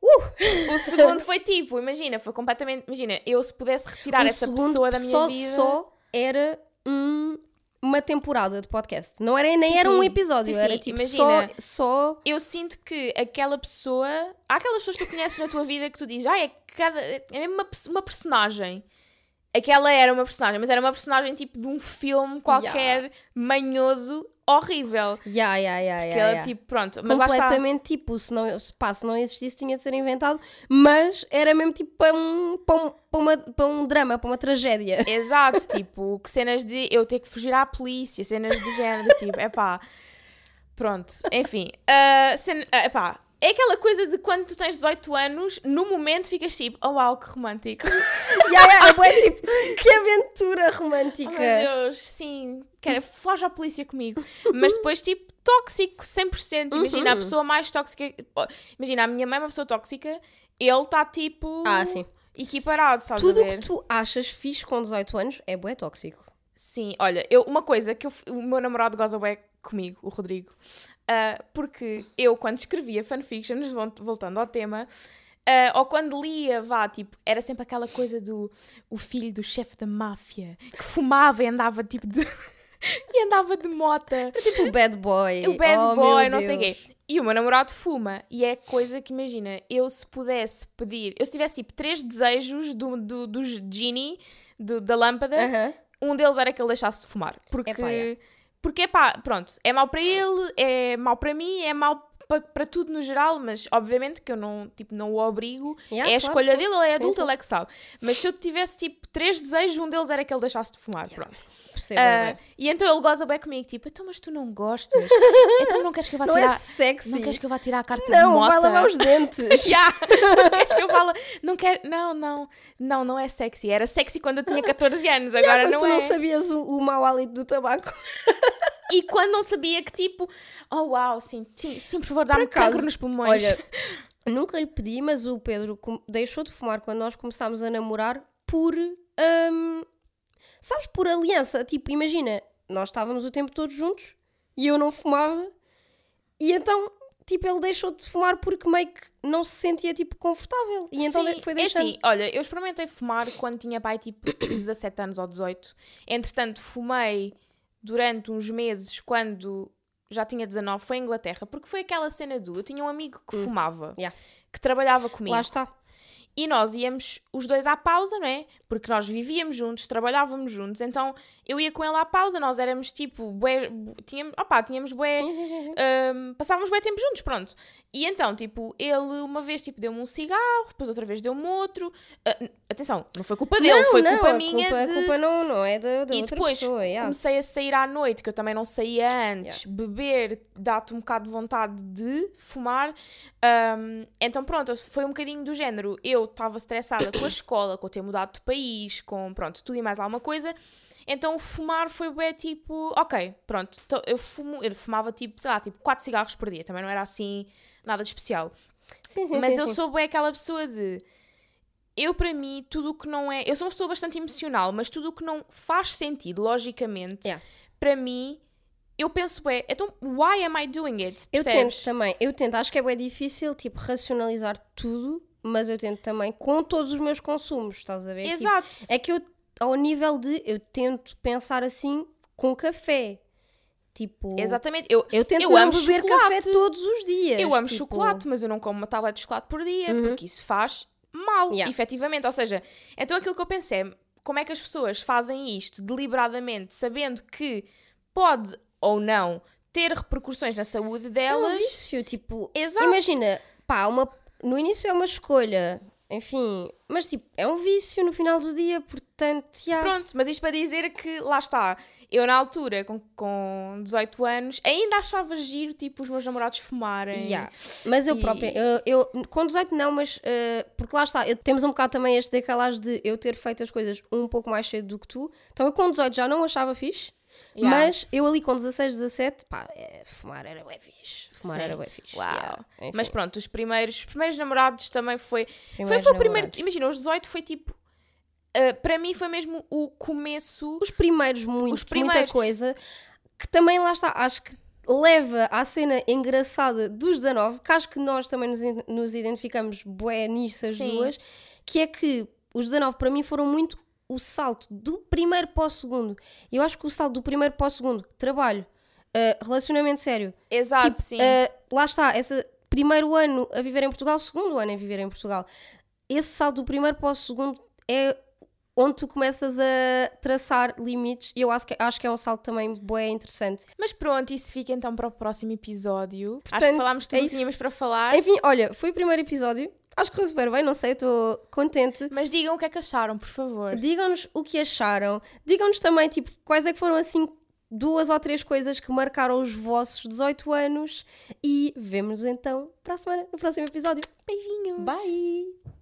Uh! O segundo foi tipo, imagina, foi completamente. Imagina, eu se pudesse retirar O essa pessoa da minha só, vida. Só era um- uma temporada de podcast. Não era, nem Sim, era um sim. episódio, Sim, era tipo Imagina. só, só. eu sinto que aquela pessoa. Há aquelas pessoas que tu conheces na tua vida que tu dizes, ah, é, cada, é mesmo uma, uma personagem. Aquela era uma personagem, mas era uma personagem tipo de um filme qualquer manhoso, horrível. Yeah, yeah, yeah, Que yeah, ela yeah. tipo, pronto, mas lá está. Completamente tipo, se não, se, pá, se não existisse tinha de ser inventado, mas era mesmo tipo para um, para um, para uma, para um drama, para uma tragédia. Exato, tipo, que cenas de eu ter que fugir à polícia, cenas do género, tipo, é pá. Pronto, enfim. ah, cena, ah, epá, é aquela coisa de quando tu tens 18 anos, no momento ficas tipo, oh uau, que romântico. yeah, yeah, é bué, tipo, que aventura romântica. Oh meu Deus, sim, quero, foge à polícia comigo. Mas depois, tipo, tóxico 100%. Imagina, a Uhum. pessoa mais tóxica. oh, Imagina, a minha mãe é uma pessoa tóxica, ele está tipo. Ah, sim. Equiparado, sabes Tudo a o que tu achas fixe com 18 anos é bué tóxico. Sim, olha, eu, uma coisa que eu o meu namorado goza bem comigo, o Rodrigo, ah, porque eu, quando escrevia fanfictions, vol- voltando ao tema, ah, ou quando lia, vá, tipo, era sempre aquela coisa do o filho do chefe da máfia que fumava e andava tipo de. e andava de mota. Tipo o bad boy. O bad Oh, boy, não sei o quê. E o meu namorado fuma. E é coisa que, imagina, eu se pudesse pedir, eu se tivesse tipo três desejos do, do, dos genie, do- da lâmpada, Aham. um deles era que ele deixasse de fumar. Porque, Epá, é. Porque pá, pronto, é mau para ele, é mau para mim, é mau pa- para tudo no geral, mas obviamente que eu não, tipo, não o obrigo. Yeah, é a claro, escolha sim. dele, ele é Sim, adulto, sim. ele é que sabe. Mas se eu tivesse tipo três desejos, um deles era que ele deixasse de fumar. Pronto. Percebo, Ah, bem. e então ele goza bem comigo, tipo, então, mas tu não gostas? então não queres que eu vá Não tirar. é sexy. Não queres que eu vá tirar a carta de Não, moto? vai lavar os dentes. Já! Não queres que eu fale? Não quero. Não, não. Não, não é sexy. Era sexy quando eu tinha 14 anos, agora Quando não tu é. não sabias o, o mau hálito do tabaco. E quando não sabia que tipo, oh uau, sim, sim, sim por favor, dá-me cancro nos pulmões. Olha, nunca lhe pedi, mas o Pedro deixou de fumar quando nós começámos a namorar por. hum, sabes, por aliança. Tipo, imagina, nós estávamos o tempo todo juntos e eu não fumava, e então, tipo, ele deixou de fumar porque meio que não se sentia, tipo, confortável. E então Sim, foi é deixando. assim, olha, eu experimentei fumar quando tinha pai tipo 17 anos ou 18. Entretanto, fumei durante uns meses quando já tinha 19, foi em Inglaterra, porque foi aquela cena do. Eu tinha um amigo que fumava, Hum. Yeah. que trabalhava comigo. Lá está. E nós íamos os dois à pausa, não é? Porque nós vivíamos juntos, trabalhávamos juntos, então eu ia com ele à pausa, nós éramos tipo, bué, bu- tínhamos, opá, tínhamos bué, hum, passávamos bué tempo juntos, pronto. E então, tipo, ele uma vez tipo, deu-me um cigarro, depois outra vez deu-me outro. N- atenção, não foi culpa dele, não, foi não, culpa minha culpa, de... A culpa não, não é da, da E depois pessoa. yeah. comecei a sair à noite, que eu também não saía antes. Beber dá-te um bocado de vontade de fumar. Um, então pronto, foi um bocadinho do género. Eu estava estressada com a escola, com eu ter mudado de país, com pronto, tudo e mais alguma coisa. Então fumar foi bem tipo, ok, pronto, eu, fumo, eu fumava tipo, sei lá, tipo 4 cigarros por dia, também não era assim nada de especial. Sim, sim, Mas sim, eu sim. sou bem aquela pessoa de. Eu, para mim, tudo o que não é. Eu sou uma pessoa bastante emocional, mas tudo o que não faz sentido, logicamente, Yeah. para mim, eu penso, é. Então, why am I doing it? Eu Percebes? tento também, eu tento, acho que é bem difícil, tipo, racionalizar tudo, mas eu tento também com todos os meus consumos, estás a ver? Tipo, Exato. é que eu, ao nível de, eu tento pensar assim com café, tipo... Exatamente. Eu, Eu tento Eu não amo beber chocolate. café todos os dias. eu amo tipo, chocolate, mas eu não como uma tablete de chocolate por dia, porque isso faz mal, Yeah. efetivamente. Ou seja, então aquilo que eu pensei é como é que as pessoas fazem isto deliberadamente, sabendo que pode ou não ter repercussões na saúde É um delas. vício, tipo... Exato. Imagina, pá, uma, no início é uma escolha, enfim, mas tipo, é um vício no final do dia, portanto, já... Pronto, mas isto para dizer que lá está, eu na altura, com, com 18 anos, ainda achava giro, tipo, os meus namorados fumarem. Yeah. Mas eu E- própria, eu, eu- com 18 não, mas eh, porque lá está, eu- temos um bocado também este decalagem de eu ter feito as coisas um pouco mais cedo do que tu. Então eu com 18 já não achava fixe, Yeah. mas eu ali com 16, 17, pá, é, fumar era bem fixe. Fumar Sim. era bem fixe. Uau. Yeah. Mas pronto, os primeiros, os primeiros namorados também foi. foi, Primeiros foi o primeiro. Imagina, os 18 foi tipo. ah, para mim foi mesmo o começo. Os primeiros, muito, Os primeiros. muita coisa, que também lá está, acho que leva à cena engraçada dos 19, que acho que nós também nos, nos identificamos bué nisso as Sim. duas, que é que os 19 para mim foram muito o salto do primeiro para o segundo. Eu acho que o salto do primeiro para o segundo, trabalho, uh, relacionamento sério, Exato, tipo, sim. uh, lá está, esse primeiro ano a viver em Portugal, segundo ano a viver em Portugal. Esse salto do primeiro para o segundo é onde tu começas a traçar limites e eu acho que, acho que é um salto também bué interessante. Mas pronto, isso fica então para o próximo episódio. Acho Portanto, que falámos tudo é o que tínhamos para falar. Enfim, olha, foi o primeiro episódio. Acho que foi super bem, não sei, estou contente. Mas digam o que é que acharam, por favor. Digam-nos o que acharam. Digam-nos também, tipo, quais é que foram assim duas ou três coisas que marcaram os vossos 18 anos. E vemo-nos então para a semana, no próximo episódio. Beijinhos. Bye!